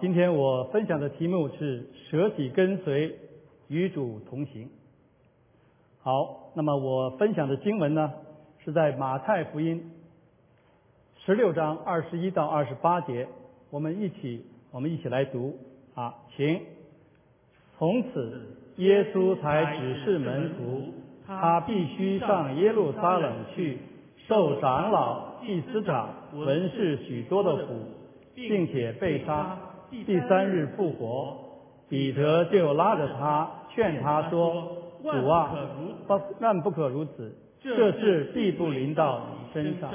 今天我分享的题目是舍己跟随，与主同行。好，那么我分享的经文呢，是在马太福音十六章二十一到二十八节，我们一起我们一起来读啊，请。从此，耶稣才指示门徒，他必须上耶路撒冷去，受长老、祭司长、文士许多的苦，并且被杀。第三日复活，彼得就拉着他劝他说：“主啊，不，万不可如此，这事必不临到你身上。”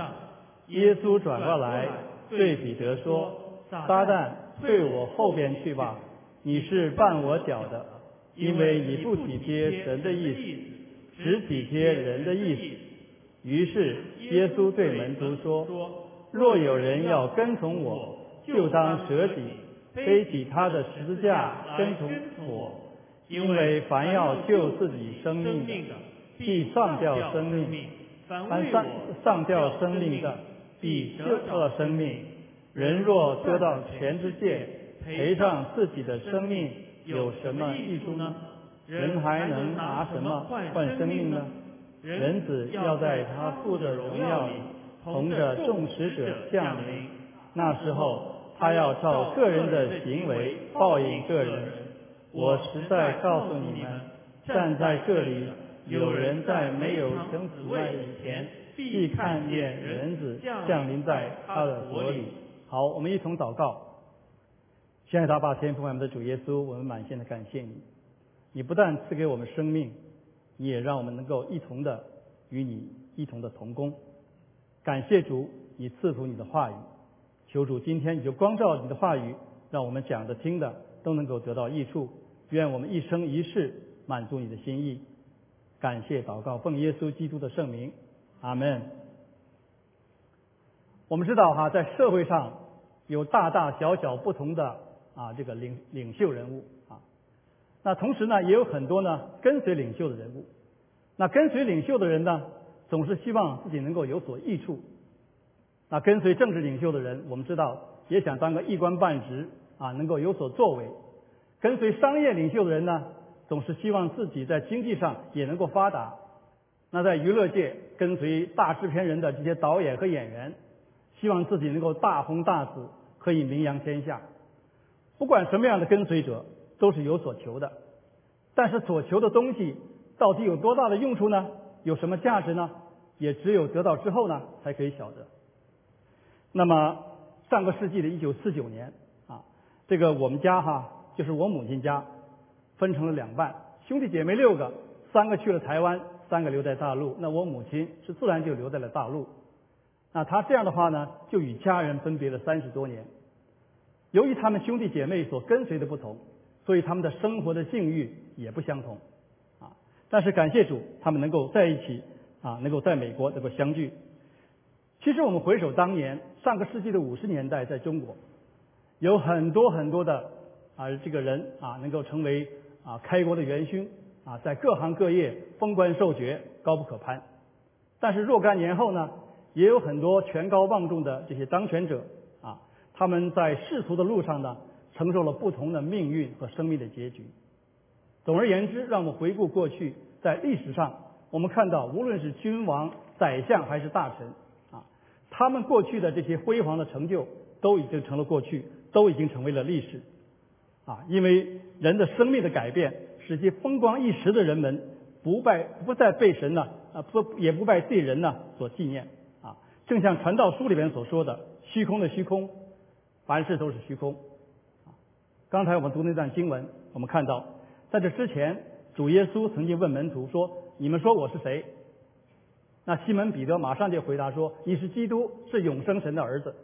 耶稣转过来对彼得说：“撒旦，退我后边去吧！你是绊我脚的，因为你不体贴神的意思，只体贴人的意思。”于是耶稣对门徒说：“若有人要跟从我，就当舍己。”背起他的十字架跟从我，因为凡要救自己生命的，必上吊生命；凡上上吊生命的，必得到生命。人若得到全世界，赔上自己的生命，有什么益处呢？人还能拿什么换生命呢？人子要在他父的荣耀里，同着众使者降临，那时候。他要照个人的行为报应个人。我实在告诉你们，站在这里，有人在没有生死位以前，必看见人子降临在他的国里。好，我们一同祷告。现在，大把天父，我们的主耶稣，我们满心的感谢你。你不但赐给我们生命，你也让我们能够一同的与你一同的同工。感谢主，你赐福你的话语。求主今天你就光照你的话语，让我们讲的听的都能够得到益处。愿我们一生一世满足你的心意。感谢祷告，奉耶稣基督的圣名，阿门。我们知道哈，在社会上有大大小小不同的啊这个领领袖人物啊，那同时呢也有很多呢跟随领袖的人物。那跟随领袖的人呢，总是希望自己能够有所益处。那跟随政治领袖的人，我们知道也想当个一官半职啊，能够有所作为；跟随商业领袖的人呢，总是希望自己在经济上也能够发达。那在娱乐界跟随大制片人的这些导演和演员，希望自己能够大红大紫，可以名扬天下。不管什么样的跟随者，都是有所求的。但是所求的东西到底有多大的用处呢？有什么价值呢？也只有得到之后呢，才可以晓得。那么上个世纪的一九四九年啊，这个我们家哈，就是我母亲家，分成了两半，兄弟姐妹六个，三个去了台湾，三个留在大陆。那我母亲是自然就留在了大陆。那她这样的话呢，就与家人分别了三十多年。由于他们兄弟姐妹所跟随的不同，所以他们的生活的境遇也不相同啊。但是感谢主，他们能够在一起啊，能够在美国能够相聚。其实我们回首当年上个世纪的五十年代，在中国有很多很多的啊这个人啊能够成为啊开国的元勋啊，在各行各业封官授爵，高不可攀。但是若干年后呢，也有很多权高望重的这些当权者啊，他们在仕途的路上呢，承受了不同的命运和生命的结局。总而言之，让我们回顾过去，在历史上，我们看到无论是君王、宰相还是大臣。他们过去的这些辉煌的成就都已经成了过去，都已经成为了历史，啊，因为人的生命的改变，使其风光一时的人们不拜不再被神呢啊不也不拜自己人呢所纪念啊，正像传道书里面所说的，虚空的虚空，凡事都是虚空。刚才我们读那段经文，我们看到在这之前，主耶稣曾经问门徒说：“你们说我是谁？”那西门彼得马上就回答说：“你是基督，是永生神的儿子。”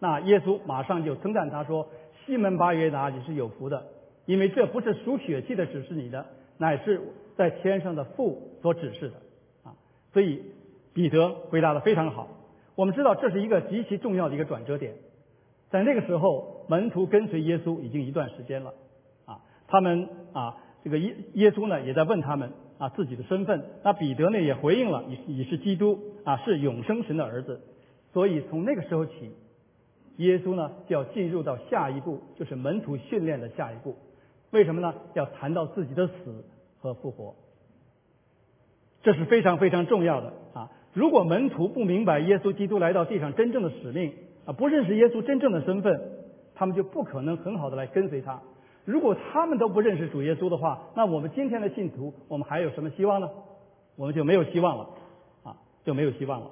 那耶稣马上就称赞他说：“西门巴约达，你是有福的，因为这不是属血气的指示你的，乃是在天上的父所指示的。”啊，所以彼得回答的非常好。我们知道这是一个极其重要的一个转折点，在那个时候，门徒跟随耶稣已经一段时间了，啊，他们啊，这个耶耶稣呢也在问他们。啊，自己的身份。那彼得呢也回应了，你你是基督啊，是永生神的儿子。所以从那个时候起，耶稣呢就要进入到下一步，就是门徒训练的下一步。为什么呢？要谈到自己的死和复活，这是非常非常重要的啊！如果门徒不明白耶稣基督来到地上真正的使命啊，不认识耶稣真正的身份，他们就不可能很好的来跟随他。如果他们都不认识主耶稣的话，那我们今天的信徒，我们还有什么希望呢？我们就没有希望了啊，就没有希望了。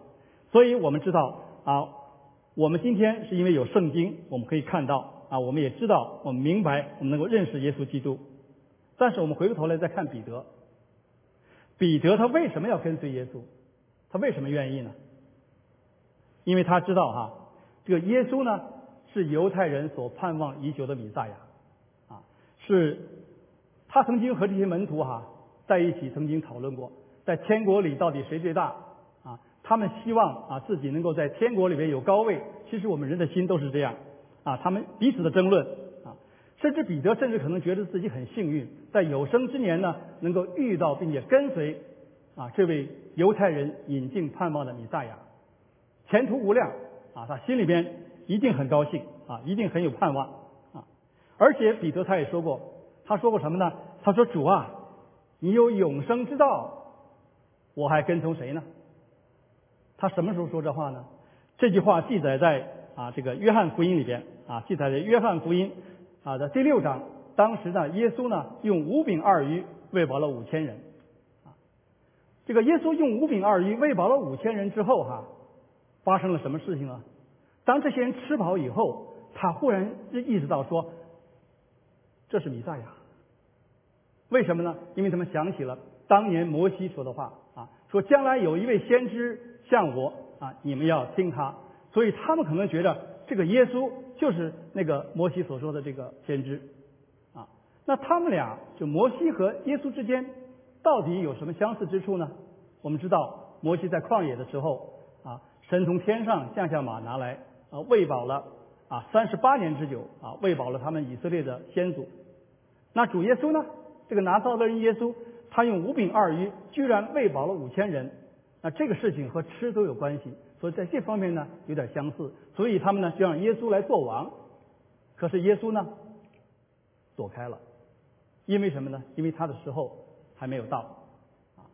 所以我们知道啊，我们今天是因为有圣经，我们可以看到啊，我们也知道，我们明白，我们能够认识耶稣基督。但是我们回过头来再看彼得，彼得他为什么要跟随耶稣？他为什么愿意呢？因为他知道哈，这个耶稣呢是犹太人所盼望已久的弥赛亚。是，他曾经和这些门徒哈在一起，曾经讨论过，在天国里到底谁最大啊？他们希望啊自己能够在天国里面有高位。其实我们人的心都是这样啊，他们彼此的争论啊，甚至彼得甚至可能觉得自己很幸运，在有生之年呢能够遇到并且跟随啊这位犹太人引进盼望的弥赛亚，前途无量啊，他心里边一定很高兴啊，一定很有盼望。而且彼得他也说过，他说过什么呢？他说：“主啊，你有永生之道，我还跟从谁呢？”他什么时候说这话呢？这句话记载在啊这个约翰福音里边啊，记载在约翰福音啊的第六章。当时呢，耶稣呢用五饼二鱼喂饱了五千人。啊，这个耶稣用五饼二鱼喂饱了五千人之后哈，发生了什么事情啊？当这些人吃饱以后，他忽然意识到说。这是弥赛亚，为什么呢？因为他们想起了当年摩西说的话啊，说将来有一位先知像我啊，你们要听他。所以他们可能觉得这个耶稣就是那个摩西所说的这个先知啊。那他们俩就摩西和耶稣之间到底有什么相似之处呢？我们知道摩西在旷野的时候啊，神从天上降下马拿来啊，喂饱了啊三十八年之久啊，喂饱了他们以色列的先祖。那主耶稣呢？这个拿撒勒人耶稣，他用五饼二鱼，居然喂饱了五千人。那这个事情和吃都有关系，所以在这方面呢有点相似。所以他们呢就让耶稣来做王。可是耶稣呢躲开了，因为什么呢？因为他的时候还没有到啊。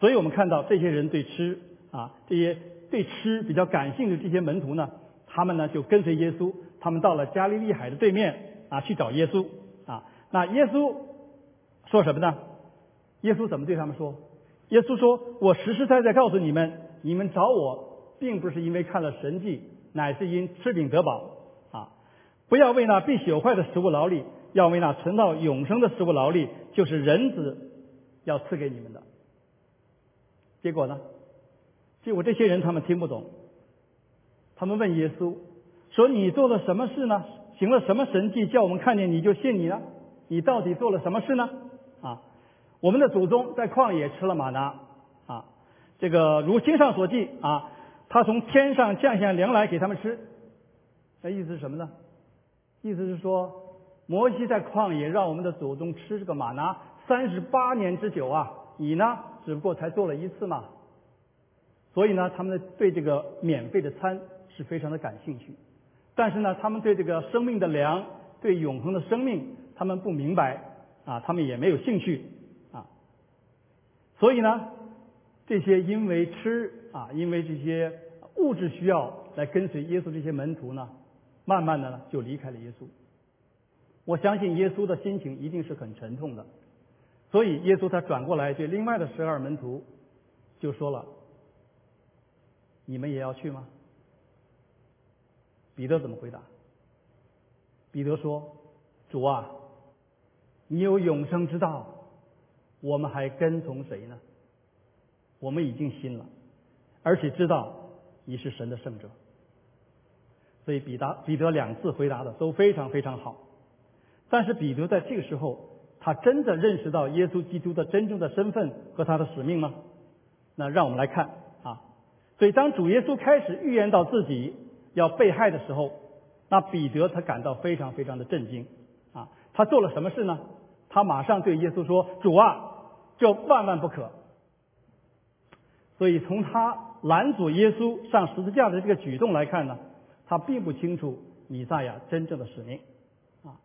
所以我们看到这些人对吃啊，这些对吃比较感兴趣的这些门徒呢，他们呢就跟随耶稣，他们到了加利利海的对面啊去找耶稣。那耶稣说什么呢？耶稣怎么对他们说？耶稣说：“我实实在在告诉你们，你们找我，并不是因为看了神迹，乃是因吃饼得饱啊！不要为那必朽坏的食物劳力，要为那存到永生的食物劳力，就是人子要赐给你们的。结果呢？结果这些人他们听不懂，他们问耶稣说：你做了什么事呢？行了什么神迹，叫我们看见你就信你呢？”你到底做了什么事呢？啊，我们的祖宗在旷野吃了玛拿，啊，这个如经上所记啊，他从天上降下粮来给他们吃。那意思是什么呢？意思是说，摩西在旷野让我们的祖宗吃这个玛拿三十八年之久啊，你呢只不过才做了一次嘛。所以呢，他们对这个免费的餐是非常的感兴趣，但是呢，他们对这个生命的粮，对永恒的生命。他们不明白啊，他们也没有兴趣啊，所以呢，这些因为吃啊，因为这些物质需要来跟随耶稣这些门徒呢，慢慢的呢就离开了耶稣。我相信耶稣的心情一定是很沉痛的，所以耶稣他转过来对另外的十二门徒就说了：“你们也要去吗？”彼得怎么回答？彼得说：“主啊。”你有永生之道，我们还跟从谁呢？我们已经信了，而且知道你是神的圣者。所以彼得彼得两次回答的都非常非常好。但是彼得在这个时候，他真的认识到耶稣基督的真正的身份和他的使命吗？那让我们来看啊。所以当主耶稣开始预言到自己要被害的时候，那彼得他感到非常非常的震惊。他做了什么事呢？他马上对耶稣说：“主啊，这万万不可。”所以从他拦阻耶稣上十字架的这个举动来看呢，他并不清楚米赛亚真正的使命。啊，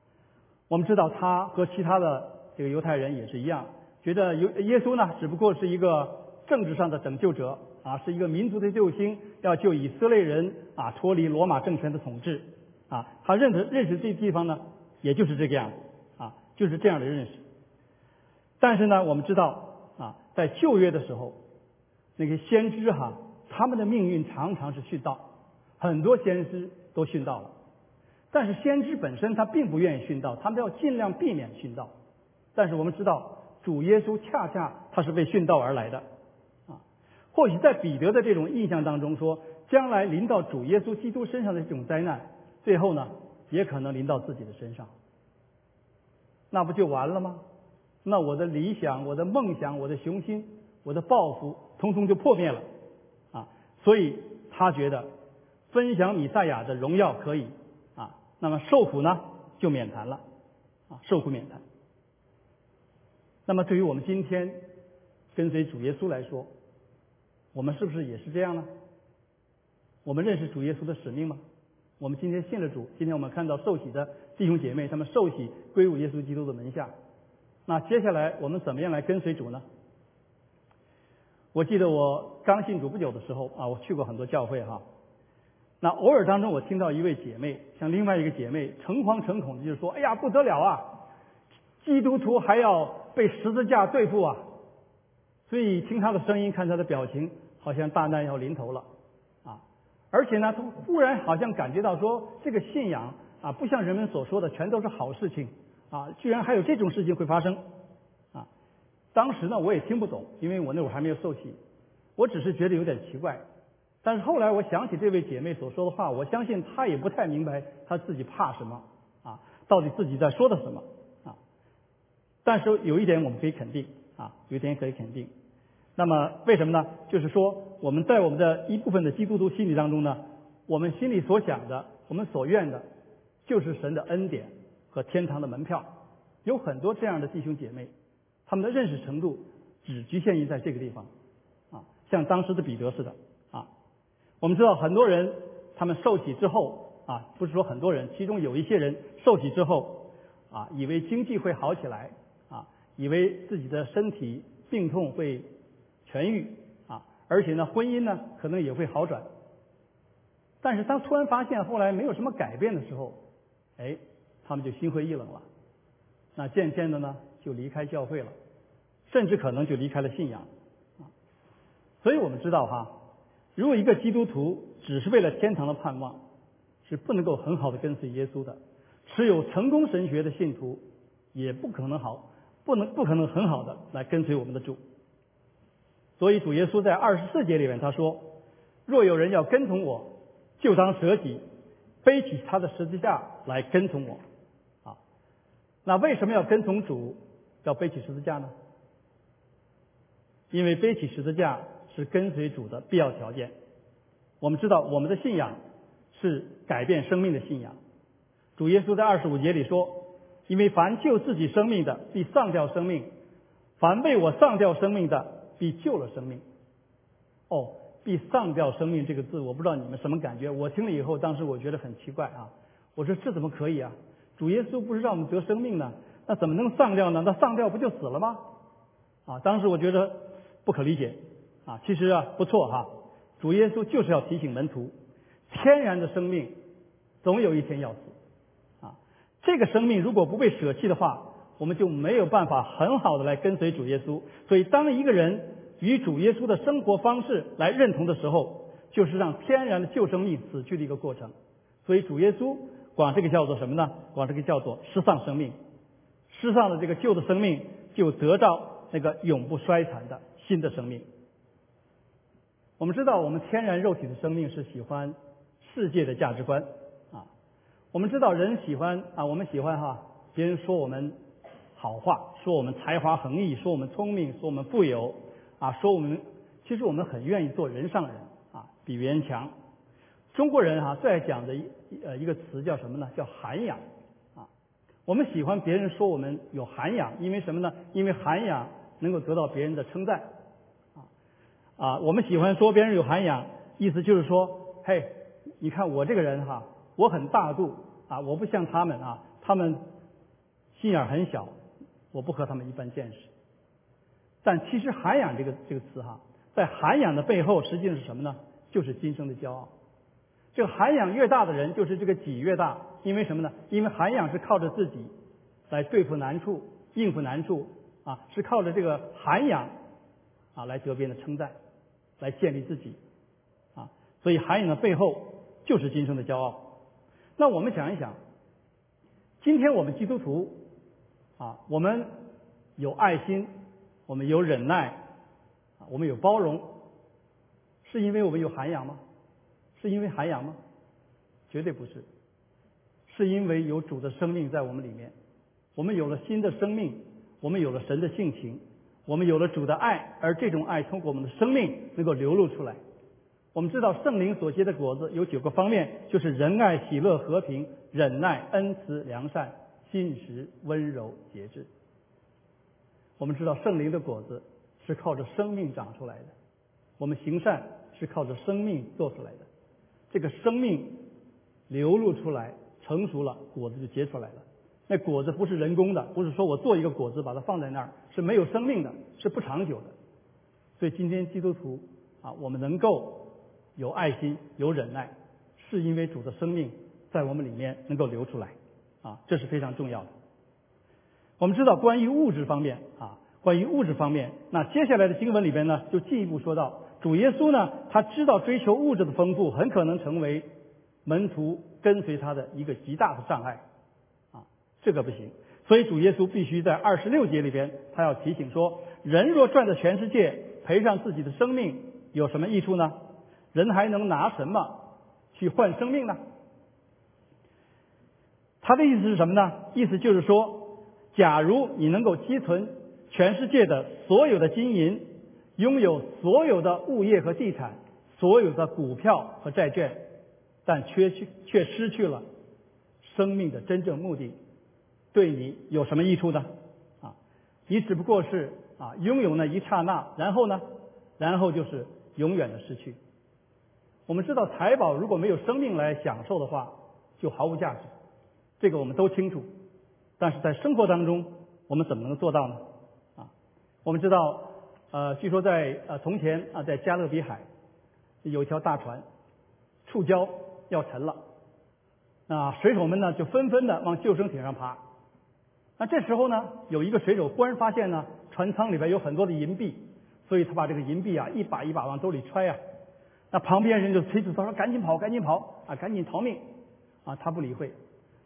我们知道他和其他的这个犹太人也是一样，觉得耶耶稣呢只不过是一个政治上的拯救者啊，是一个民族的救星，要救以色列人啊脱离罗马政权的统治啊。他认识认识这地方呢，也就是这个样子啊，就是这样的认识。但是呢，我们知道啊，在旧约的时候，那些先知哈，他们的命运常常是殉道，很多先知都殉道了。但是先知本身他并不愿意殉道，他们要尽量避免殉道。但是我们知道，主耶稣恰恰他是为殉道而来的啊。或许在彼得的这种印象当中说，将来临到主耶稣基督身上的这种灾难，最后呢，也可能临到自己的身上，那不就完了吗？那我的理想、我的梦想、我的雄心、我的抱负，通通就破灭了，啊！所以他觉得分享米赛亚的荣耀可以，啊，那么受苦呢就免谈了，啊，受苦免谈。那么对于我们今天跟随主耶稣来说，我们是不是也是这样呢？我们认识主耶稣的使命吗？我们今天信了主，今天我们看到受洗的弟兄姐妹，他们受洗归入耶稣基督的门下。那接下来我们怎么样来跟随主呢？我记得我刚信主不久的时候啊，我去过很多教会哈。那偶尔当中，我听到一位姐妹像另外一个姐妹诚惶诚恐的就说：“哎呀，不得了啊！基督徒还要被十字架对付啊！”所以听她的声音，看她的表情，好像大难要临头了！而且呢，他忽然好像感觉到说，这个信仰啊，不像人们所说的全都是好事情。啊，居然还有这种事情会发生，啊！当时呢，我也听不懂，因为我那会儿还没有受洗，我只是觉得有点奇怪。但是后来我想起这位姐妹所说的话，我相信她也不太明白她自己怕什么，啊，到底自己在说的什么，啊！但是有一点我们可以肯定，啊，有一点可以肯定。那么为什么呢？就是说我们在我们的一部分的基督徒心理当中呢，我们心里所想的，我们所愿的，就是神的恩典。和天堂的门票，有很多这样的弟兄姐妹，他们的认识程度只局限于在这个地方，啊，像当时的彼得似的，啊，我们知道很多人他们受洗之后，啊，不是说很多人，其中有一些人受洗之后，啊，以为经济会好起来，啊，以为自己的身体病痛会痊愈，而且呢，婚姻呢可能也会好转，但是当突然发现后来没有什么改变的时候，哎。他们就心灰意冷了，那渐渐的呢，就离开教会了，甚至可能就离开了信仰啊。所以我们知道哈，如果一个基督徒只是为了天堂的盼望，是不能够很好的跟随耶稣的。持有成功神学的信徒，也不可能好，不能不可能很好的来跟随我们的主。所以主耶稣在二十四节里面他说：“若有人要跟从我，就当舍己，背起他的十字架来跟从我。”啊那为什么要跟从主，要背起十字架呢？因为背起十字架是跟随主的必要条件。我们知道，我们的信仰是改变生命的信仰。主耶稣在二十五节里说：“因为凡救自己生命的，必丧掉生命；凡为我丧掉生命的，必救了生命。”哦，必丧掉生命这个字，我不知道你们什么感觉。我听了以后，当时我觉得很奇怪啊！我说这怎么可以啊？主耶稣不是让我们得生命呢？那怎么能丧掉呢？那丧掉不就死了吗？啊，当时我觉得不可理解啊。其实啊，不错哈。主耶稣就是要提醒门徒，天然的生命总有一天要死啊。这个生命如果不被舍弃的话，我们就没有办法很好的来跟随主耶稣。所以，当一个人与主耶稣的生活方式来认同的时候，就是让天然的旧生命死去的一个过程。所以，主耶稣。管这个叫做什么呢？管这个叫做失丧生命，失丧的这个旧的生命就得到那个永不衰残的新的生命。我们知道，我们天然肉体的生命是喜欢世界的价值观啊。我们知道，人喜欢啊，我们喜欢哈，别人说我们好话，说我们才华横溢，说我们聪明，说我们富有啊，说我们其实我们很愿意做人上人啊，比别人强。中国人哈最爱讲的一呃一个词叫什么呢？叫涵养啊。我们喜欢别人说我们有涵养，因为什么呢？因为涵养能够得到别人的称赞啊啊。我们喜欢说别人有涵养，意思就是说，嘿，你看我这个人哈，我很大度啊，我不像他们啊，他们心眼很小，我不和他们一般见识。但其实涵养这个这个词哈，在涵养的背后，实际上是什么呢？就是今生的骄傲。这个涵养越大的人，就是这个己越大。因为什么呢？因为涵养是靠着自己来对付难处、应付难处啊，是靠着这个涵养啊来得别人的称赞，来建立自己啊。所以涵养的背后就是今生的骄傲。那我们想一想，今天我们基督徒啊，我们有爱心，我们有忍耐，啊，我们有包容，是因为我们有涵养吗？是因为涵养吗？绝对不是，是因为有主的生命在我们里面，我们有了新的生命，我们有了神的性情，我们有了主的爱，而这种爱通过我们的生命能够流露出来。我们知道圣灵所结的果子有九个方面，就是仁爱、喜乐、和平、忍耐、恩慈、良善、进食、温柔、节制。我们知道圣灵的果子是靠着生命长出来的，我们行善是靠着生命做出来的。这个生命流露出来，成熟了，果子就结出来了。那果子不是人工的，不是说我做一个果子把它放在那儿，是没有生命的，是不长久的。所以今天基督徒啊，我们能够有爱心、有忍耐，是因为主的生命在我们里面能够流出来啊，这是非常重要的。我们知道关于物质方面啊，关于物质方面，那接下来的经文里边呢，就进一步说到。主耶稣呢，他知道追求物质的丰富很可能成为门徒跟随他的一个极大的障碍，啊，这个不行。所以主耶稣必须在二十六节里边，他要提醒说：人若赚得全世界，赔上自己的生命，有什么益处呢？人还能拿什么去换生命呢？他的意思是什么呢？意思就是说，假如你能够积存全世界的所有的金银。拥有所有的物业和地产，所有的股票和债券，但却去却失去了生命的真正目的，对你有什么益处呢？啊，你只不过是啊拥有那一刹那，然后呢，然后就是永远的失去。我们知道财宝如果没有生命来享受的话，就毫无价值，这个我们都清楚。但是在生活当中，我们怎么能做到呢？啊，我们知道。呃，据说在呃从前啊，在加勒比海有一条大船触礁要沉了，那水手们呢就纷纷的往救生艇上爬。那这时候呢，有一个水手忽然发现呢，船舱里边有很多的银币，所以他把这个银币啊一把一把往兜里揣啊。那旁边人就催促他说：“赶紧跑，赶紧跑啊，赶紧逃命！”啊，他不理会，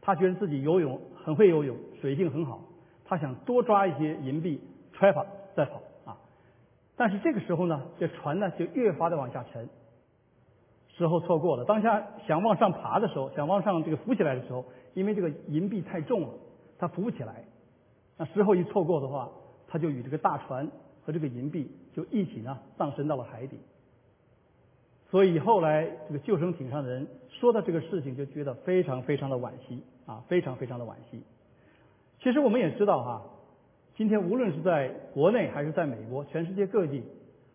他觉得自己游泳很会游泳，水性很好，他想多抓一些银币揣跑再跑啊。但是这个时候呢，这船呢就越发的往下沉，时候错过了。当下想往上爬的时候，想往上这个浮起来的时候，因为这个银币太重了，他浮不起来。那时候一错过的话，他就与这个大船和这个银币就一起呢葬身到了海底。所以后来这个救生艇上的人说到这个事情，就觉得非常非常的惋惜啊，非常非常的惋惜。其实我们也知道哈。今天无论是在国内还是在美国，全世界各地，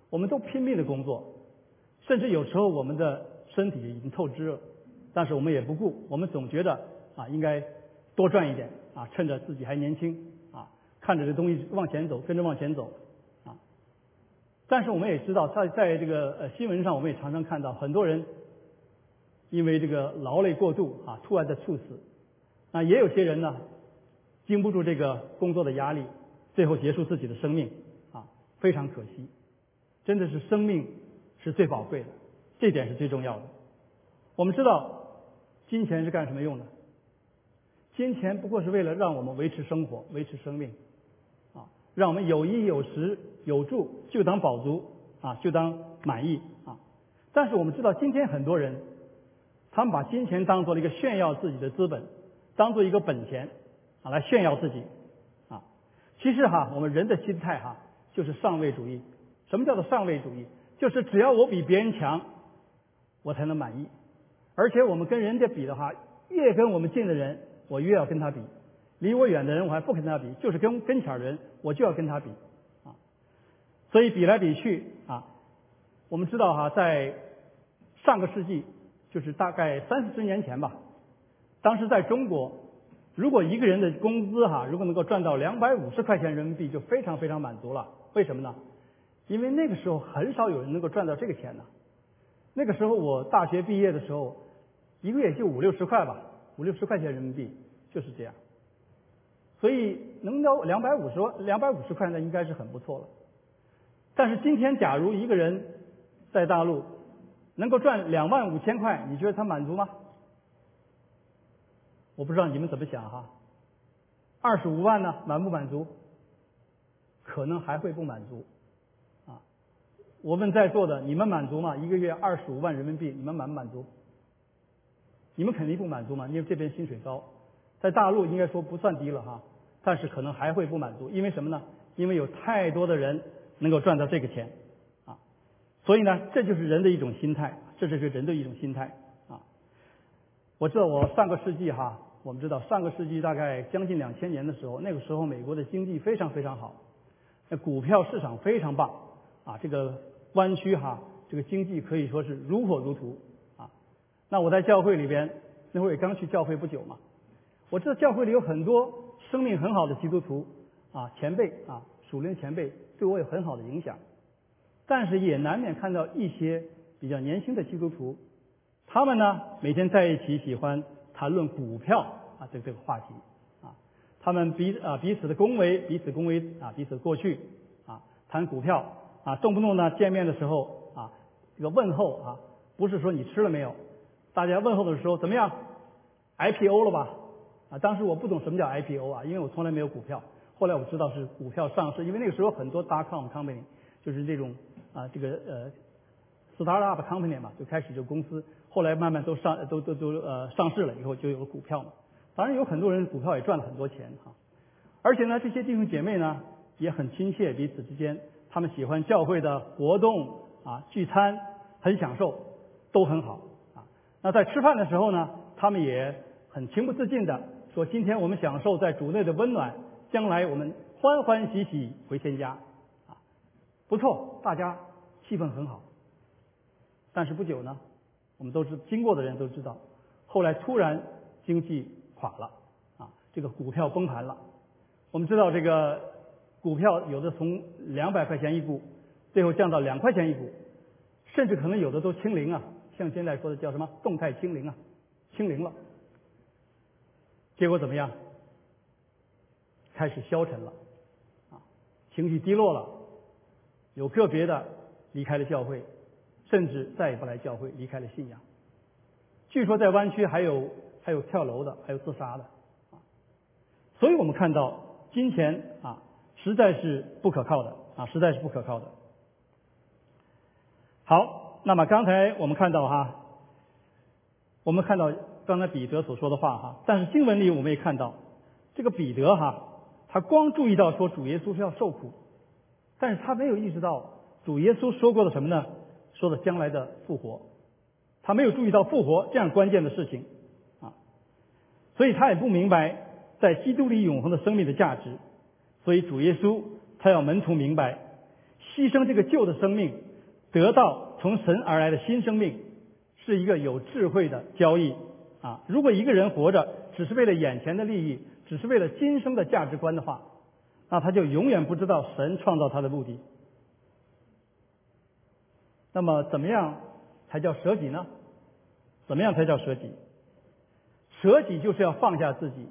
我们都拼命的工作，甚至有时候我们的身体已经透支了，但是我们也不顾，我们总觉得啊应该多赚一点啊，趁着自己还年轻啊，看着这东西往前走，跟着往前走。但是我们也知道，在在这个呃新闻上，我们也常常看到很多人因为这个劳累过度啊，突然的猝死，那也有些人呢，经不住这个工作的压力。最后结束自己的生命，啊，非常可惜，真的是生命是最宝贵的，这点是最重要的。我们知道，金钱是干什么用的？金钱不过是为了让我们维持生活、维持生命，啊，让我们有衣有食有住，就当饱足，啊，就当满意，啊。但是我们知道，今天很多人，他们把金钱当做了一个炫耀自己的资本，当做一个本钱，啊，来炫耀自己啊。其实哈，我们人的心态哈，就是上位主义。什么叫做上位主义？就是只要我比别人强，我才能满意。而且我们跟人家比的话，越跟我们近的人，我越要跟他比；离我远的人，我还不跟他比。就是跟跟前的人，我就要跟他比。所以比来比去啊，我们知道哈，在上个世纪，就是大概三四十年前吧，当时在中国，如果一个人的工资哈，如果能够赚到两百五十块钱人民币，就非常非常满足了。为什么呢？因为那个时候很少有人能够赚到这个钱呢。那个时候我大学毕业的时候，一个月就五六十块吧，五六十块钱人民币就是这样。所以能到两百五十万、两百五十块，那应该是很不错了。但是今天，假如一个人在大陆能够赚两万五千块，你觉得他满足吗？我不知道你们怎么想哈。二十五万呢，满不满足？可能还会不满足。啊，我问在座的，你们满足吗？一个月二十五万人民币，你们满不满足？你们肯定不满足嘛，因为这边薪水高，在大陆应该说不算低了哈。但是可能还会不满足，因为什么呢？因为有太多的人能够赚到这个钱，啊，所以呢，这就是人的一种心态，这就是人的一种心态啊。我知道我上个世纪哈，我们知道上个世纪大概将近两千年的时候，那个时候美国的经济非常非常好，那股票市场非常棒啊，这个湾区哈，这个经济可以说是如火如荼啊。那我在教会里边，那会儿也刚去教会不久嘛，我知道教会里有很多。生命很好的基督徒啊，前辈啊，属灵前辈对我有很好的影响，但是也难免看到一些比较年轻的基督徒，他们呢每天在一起喜欢谈论股票啊这这个话题啊，他们彼啊彼此的恭维，彼此恭维啊彼此过去啊谈股票啊动不动呢见面的时候啊这个问候啊不是说你吃了没有，大家问候的时候怎么样，IPO 了吧？啊，当时我不懂什么叫 IPO 啊，因为我从来没有股票。后来我知道是股票上市，因为那个时候很多 dot com company 就是这种啊，这个呃 startup company 嘛，就开始就公司，后来慢慢都上都都都呃上市了以后就有了股票嘛。当然有很多人股票也赚了很多钱哈。而且呢，这些弟兄姐妹呢也很亲切，彼此之间，他们喜欢教会的活动啊，聚餐很享受，都很好啊。那在吃饭的时候呢，他们也很情不自禁的。说今天我们享受在主内的温暖，将来我们欢欢喜喜回天家，啊，不错，大家气氛很好。但是不久呢，我们都是经过的人都知道，后来突然经济垮了，啊，这个股票崩盘了。我们知道这个股票有的从两百块钱一股，最后降到两块钱一股，甚至可能有的都清零啊，像现在说的叫什么动态清零啊，清零了。结果怎么样？开始消沉了，啊，情绪低落了，有个别的离开了教会，甚至再也不来教会，离开了信仰。据说在湾区还有还有跳楼的，还有自杀的，啊，所以我们看到金钱啊，实在是不可靠的，啊，实在是不可靠的。好，那么刚才我们看到哈，我们看到。刚才彼得所说的话哈，但是经文里我们也看到，这个彼得哈，他光注意到说主耶稣是要受苦，但是他没有意识到主耶稣说过的什么呢？说的将来的复活，他没有注意到复活这样关键的事情啊，所以他也不明白在基督里永恒的生命的价值，所以主耶稣他要门徒明白，牺牲这个旧的生命，得到从神而来的新生命，是一个有智慧的交易。啊，如果一个人活着只是为了眼前的利益，只是为了今生的价值观的话，那他就永远不知道神创造他的目的。那么，怎么样才叫舍己呢？怎么样才叫舍己？舍己就是要放下自己，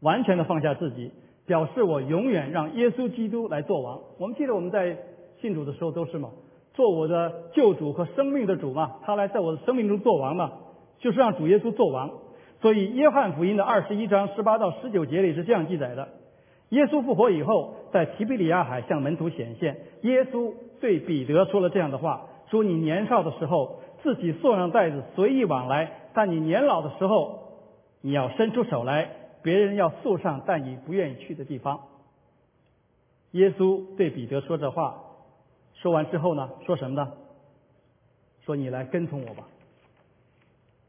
完全的放下自己，表示我永远让耶稣基督来做王。我们记得我们在信主的时候都是嘛，做我的救主和生命的主嘛，他来在我的生命中做王嘛。就是让主耶稣做王，所以约翰福音的二十一章十八到十九节里是这样记载的：耶稣复活以后，在提比里亚海向门徒显现。耶稣对彼得说了这样的话：说你年少的时候自己送上袋子随意往来，但你年老的时候，你要伸出手来，别人要送上但你不愿意去的地方。耶稣对彼得说这话，说完之后呢，说什么呢？说你来跟从我吧。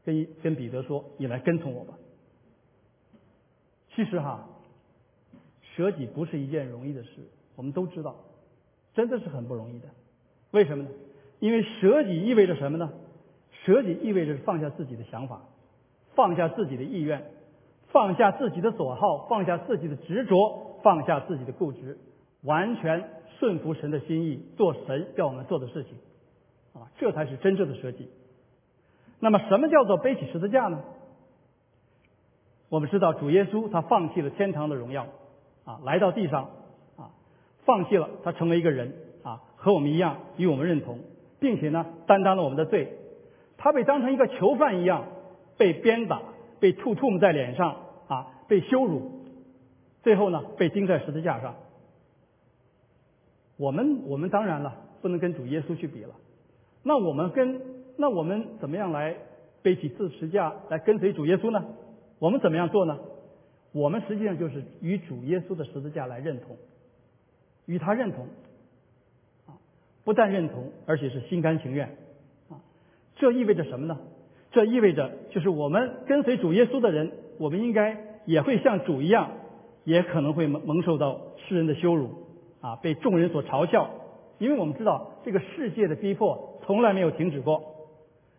跟跟彼得说：“你来跟从我吧。”其实哈，舍己不是一件容易的事，我们都知道，真的是很不容易的。为什么呢？因为舍己意味着什么呢？舍己意味着放下自己的想法，放下自己的意愿，放下自己的所好，放下自己的执着，放下自己的固执，完全顺服神的心意，做神要我们做的事情，啊，这才是真正的舍己。那么，什么叫做背起十字架呢？我们知道，主耶稣他放弃了天堂的荣耀，啊，来到地上，啊，放弃了他成为一个人，啊，和我们一样与我们认同，并且呢，担当了我们的罪。他被当成一个囚犯一样被鞭打，被吐唾沫在脸上，啊，被羞辱，最后呢，被钉在十字架上。我们我们当然了，不能跟主耶稣去比了。那我们跟那我们怎么样来背起自十字架来跟随主耶稣呢？我们怎么样做呢？我们实际上就是与主耶稣的十字架来认同，与他认同，啊，不但认同，而且是心甘情愿，啊，这意味着什么呢？这意味着就是我们跟随主耶稣的人，我们应该也会像主一样，也可能会蒙蒙受到世人的羞辱，啊，被众人所嘲笑，因为我们知道这个世界的逼迫从来没有停止过。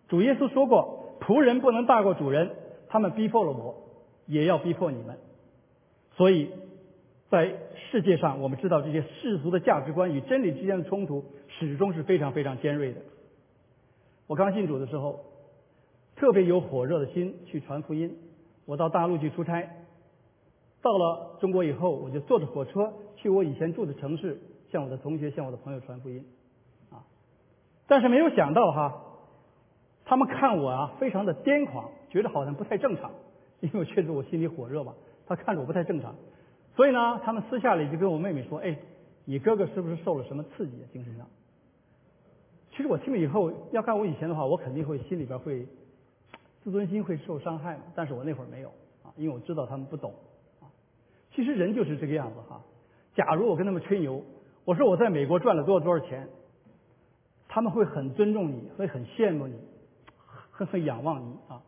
主耶稣说过：“仆人不能大过主人。”他们逼迫了我，也要逼迫你们。所以，在世界上，我们知道这些世俗的价值观与真理之间的冲突，始终是非常非常尖锐的。我刚信主的时候，特别有火热的心去传福音。我到大陆去出差，到了中国以后，我就坐着火车去我以前住的城市，向我的同学、向我的朋友传福音。啊，但是没有想到哈，他们看我啊，非常的癫狂。觉得好像不太正常，因为确实我心里火热吧。他看着我不太正常，所以呢，他们私下里就跟我妹妹说：“哎，你哥哥是不是受了什么刺激啊？精神上？”其实我听了以后，要看我以前的话，我肯定会心里边会自尊心会受伤害嘛。但是我那会儿没有啊，因为我知道他们不懂啊。其实人就是这个样子哈。假如我跟他们吹牛，我说我在美国赚了多少多少钱，他们会很尊重你，会很羡慕你，呵呵仰望你啊。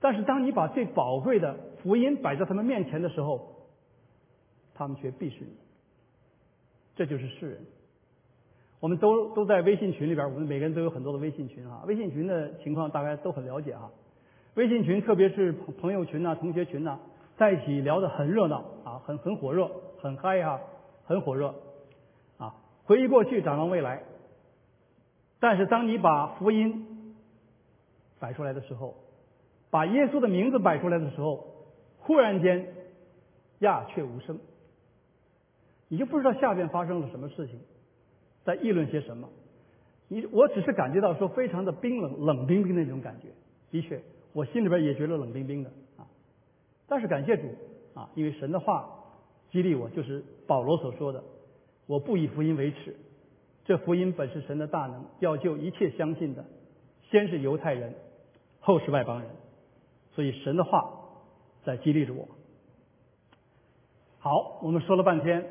但是，当你把最宝贵的福音摆在他们面前的时候，他们却鄙视你。这就是世人。我们都都在微信群里边，我们每个人都有很多的微信群啊。微信群的情况大家都很了解啊。微信群，特别是朋友群呐、同学群呐，在一起聊得很热闹啊，很很火热，很嗨啊，很火热啊。回忆过去，展望未来。但是，当你把福音摆出来的时候，把耶稣的名字摆出来的时候，忽然间鸦雀无声，你就不知道下边发生了什么事情，在议论些什么。你我只是感觉到说非常的冰冷，冷冰冰的那种感觉。的确，我心里边也觉得冷冰冰的啊。但是感谢主啊，因为神的话激励我，就是保罗所说的：“我不以福音为耻，这福音本是神的大能，要救一切相信的，先是犹太人，后是外邦人。”所以神的话在激励着我。好，我们说了半天，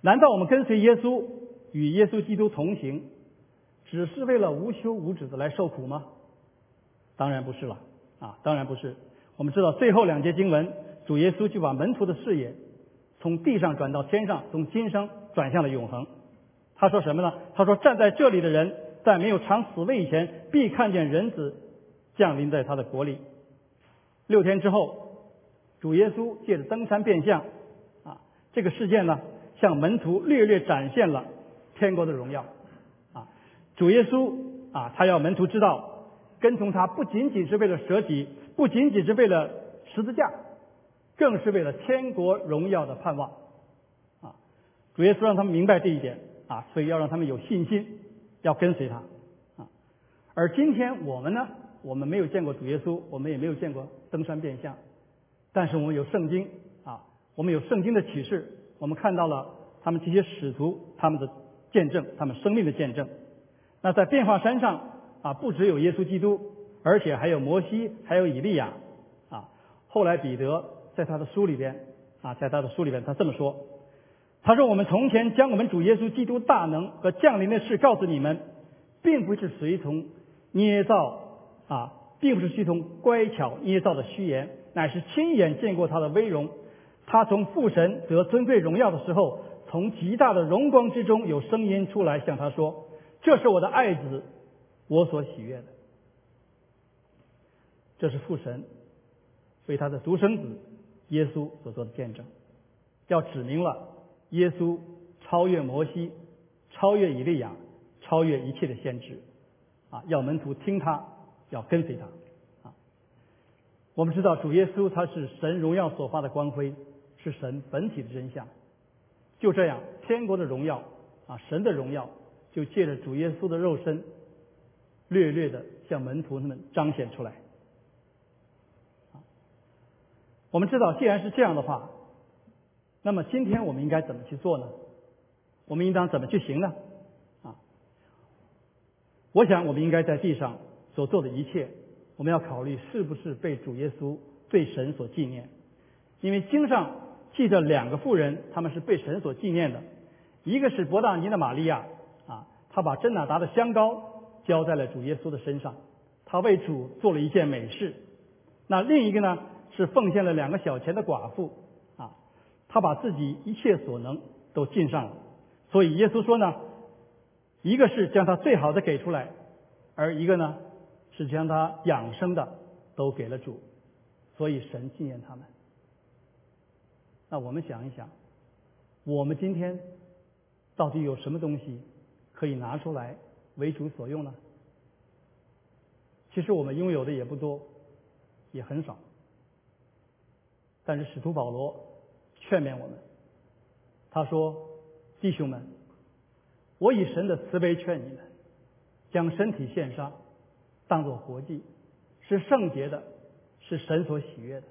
难道我们跟随耶稣与耶稣基督同行，只是为了无休无止的来受苦吗？当然不是了啊，当然不是。我们知道最后两节经文，主耶稣就把门徒的视野从地上转到天上，从今生转向了永恒。他说什么呢？他说站在这里的人，在没有尝死味以前，必看见人子。降临在他的国里。六天之后，主耶稣借着登山变相，啊，这个事件呢，向门徒略略展现了天国的荣耀。啊，主耶稣啊，他要门徒知道，跟从他不仅仅是为了舍己，不仅仅是为了十字架，更是为了天国荣耀的盼望。啊，主耶稣让他们明白这一点，啊，所以要让他们有信心，要跟随他。啊，而今天我们呢？我们没有见过主耶稣，我们也没有见过登山变相，但是我们有圣经啊，我们有圣经的启示，我们看到了他们这些使徒他们的见证，他们生命的见证。那在变化山上啊，不只有耶稣基督，而且还有摩西，还有以利亚啊。后来彼得在他的书里边啊，在他的书里边他这么说，他说：“我们从前将我们主耶稣基督大能和降临的事告诉你们，并不是随从捏造。”啊，并不是系统乖巧捏造的虚言，乃是亲眼见过他的威容。他从父神得尊贵荣耀的时候，从极大的荣光之中有声音出来向他说：“这是我的爱子，我所喜悦的。”这是父神为他的独生子耶稣所做的见证，要指明了耶稣超越摩西、超越以利亚、超越一切的先知，啊，要门徒听他，要跟随他，啊，我们知道主耶稣他是神荣耀所发的光辉，是神本体的真相，就这样，天国的荣耀啊，神的荣耀就借着主耶稣的肉身，略略的向门徒他们彰显出来。啊我们知道，既然是这样的话，那么今天我们应该怎么去做呢？我们应当怎么去行呢？啊，我想我们应该在地上所做的一切，我们要考虑是不是被主耶稣、被神所纪念。因为经上记着两个妇人，他们是被神所纪念的，一个是伯大尼的玛利亚啊，她把真纳达的香膏浇在了主耶稣的身上，她为主做了一件美事。那另一个呢？是奉献了两个小钱的寡妇啊，她把自己一切所能都尽上了。所以耶稣说呢，一个是将他最好的给出来，而一个呢是将他养生的都给了主。所以神纪念他们。那我们想一想，我们今天到底有什么东西可以拿出来为主所用呢？其实我们拥有的也不多，也很少。但是使徒保罗劝勉我们，他说：“弟兄们，我以神的慈悲劝你们，将身体献上，当作活祭，是圣洁的，是神所喜悦的。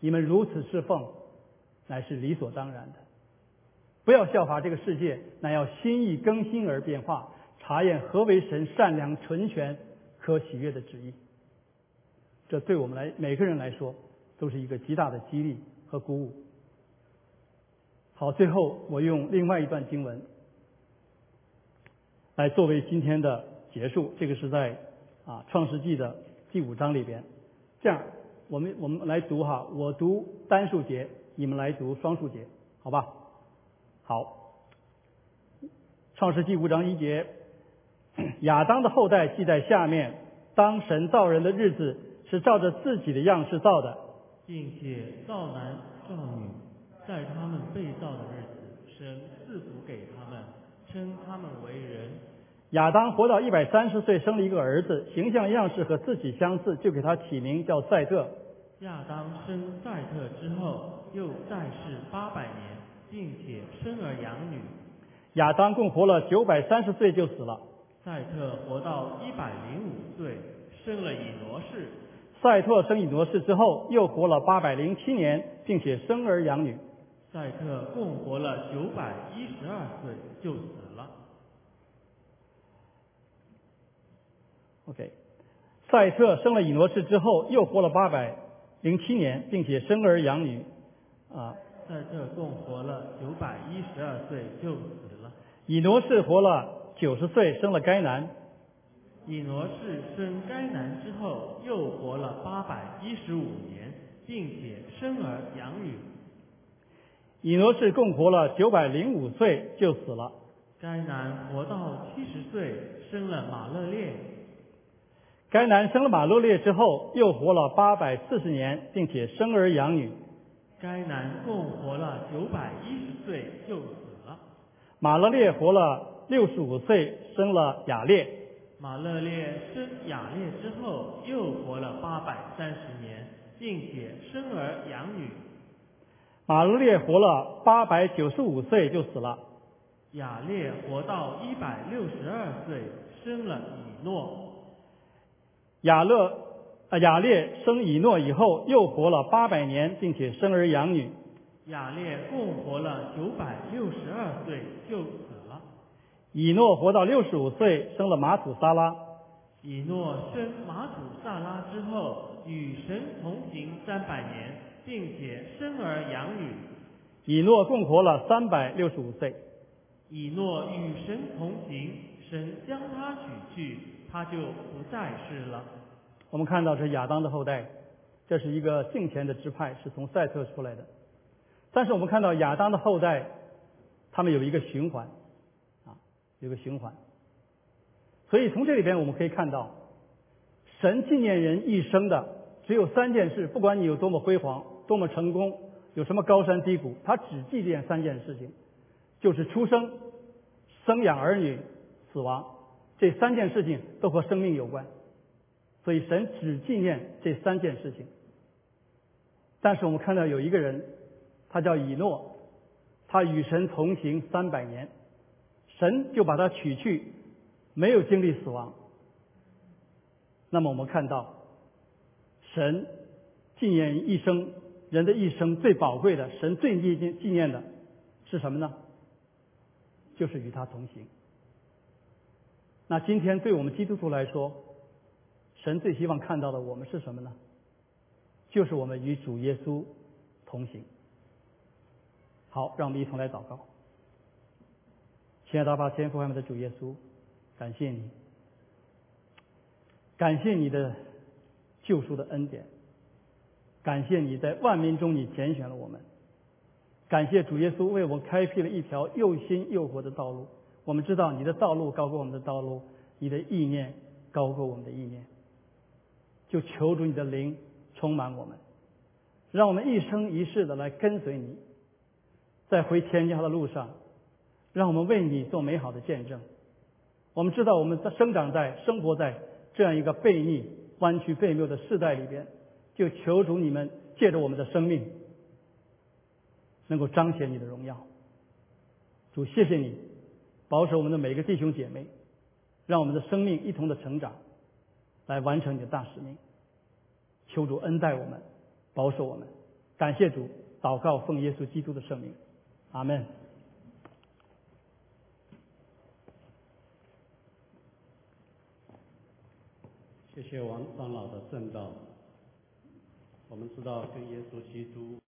你们如此侍奉，乃是理所当然的。不要效法这个世界，乃要心意更新而变化，查验何为神善良、纯全、可喜悦的旨意。这对我们来每个人来说。”都是一个极大的激励和鼓舞。好，最后我用另外一段经文来作为今天的结束。这个是在啊创世纪的第五章里边。这样，我们我们来读哈，我读单数节，你们来读双数节，好吧？好，创世纪五章一节，亚当的后代记在下面。当神造人的日子，是照着自己的样式造的。并且造男造女，在他们被造的日子，神赐福给他们，称他们为人。亚当活到一百三十岁，生了一个儿子，形象样式和自己相似，就给他起名叫赛特。亚当生赛特之后，又再世八百年，并且生儿养女。亚当共活了九百三十岁就死了。赛特活到一百零五岁，生了以挪士。赛特生以挪士之后，又活了八百零七年，并且生儿养女。赛特共活了九百一十二岁就死了。OK，赛特生了以挪士之后，又活了八百零七年，并且生儿养女。啊，赛特共活了九百一十二岁就死了。以挪士活了九十岁，生了该男。以挪士生该男之后，又活了八百一十五年，并且生儿养女。以挪士共活了九百零五岁就死了。该男活到七十岁，生了马勒列。该男生了马勒列之后，又活了八百四十年，并且生儿养女。该男共活了九百一十岁就死了。马勒列活了六十五岁，生了雅列。马勒列生雅列之后，又活了八百三十年，并且生儿养女。马勒列活了八百九十五岁就死了。雅列活到一百六十二岁，生了以诺。雅勒啊，雅列生以诺以后，又活了八百年，并且生儿养女。雅列共活了九百六十二岁就死了。以诺活到六十五岁，生了马土萨拉。以诺生马土萨拉之后，与神同行三百年，并且生儿养女。以诺共活了三百六十五岁。以诺与神同行，神将他娶去，他就不再世了。我们看到是亚当的后代，这是一个敬虔的支派，是从赛特出来的。但是我们看到亚当的后代，他们有一个循环。啊有个循环，所以从这里边我们可以看到，神纪念人一生的只有三件事，不管你有多么辉煌、多么成功，有什么高山低谷，他只纪念三件事情，就是出生、生养儿女、死亡。这三件事情都和生命有关，所以神只纪念这三件事情。但是我们看到有一个人，他叫以诺，他与神同行三百年，神就把他取去，没有经历死亡。那么我们看到，神纪念一生人的一生最宝贵的，神最纪念纪念的是什么呢？就是与他同行。那今天对我们基督徒来说，神最希望看到的我们是什么呢？就是我们与主耶稣同行。好，让我们一同来祷告。亲爱的阿爸天父外面的主耶稣，感谢你，感谢你的救赎的恩典，感谢你在万民中你拣选了我们，感谢主耶稣为我们开辟了一条又新又活的道路。我们知道你的道路高过我们的道路，你的意念高过我们的意念，就求主你的灵充满我们，让我们一生一世的来跟随你，在回天家的路上，让我们为你做美好的见证。我们知道我们在生长在生活在这样一个悖逆、弯曲悖谬的世代里边，就求主你们借着我们的生命，能够彰显你的荣耀。主，谢谢你。保守我们的每个弟兄姐妹，让我们的生命一同的成长，来完成你的大使命。求主恩待我们，保守我们。感谢主，祷告奉耶稣基督的圣名，阿门。谢谢王长老的正道。我们知道跟耶稣基督。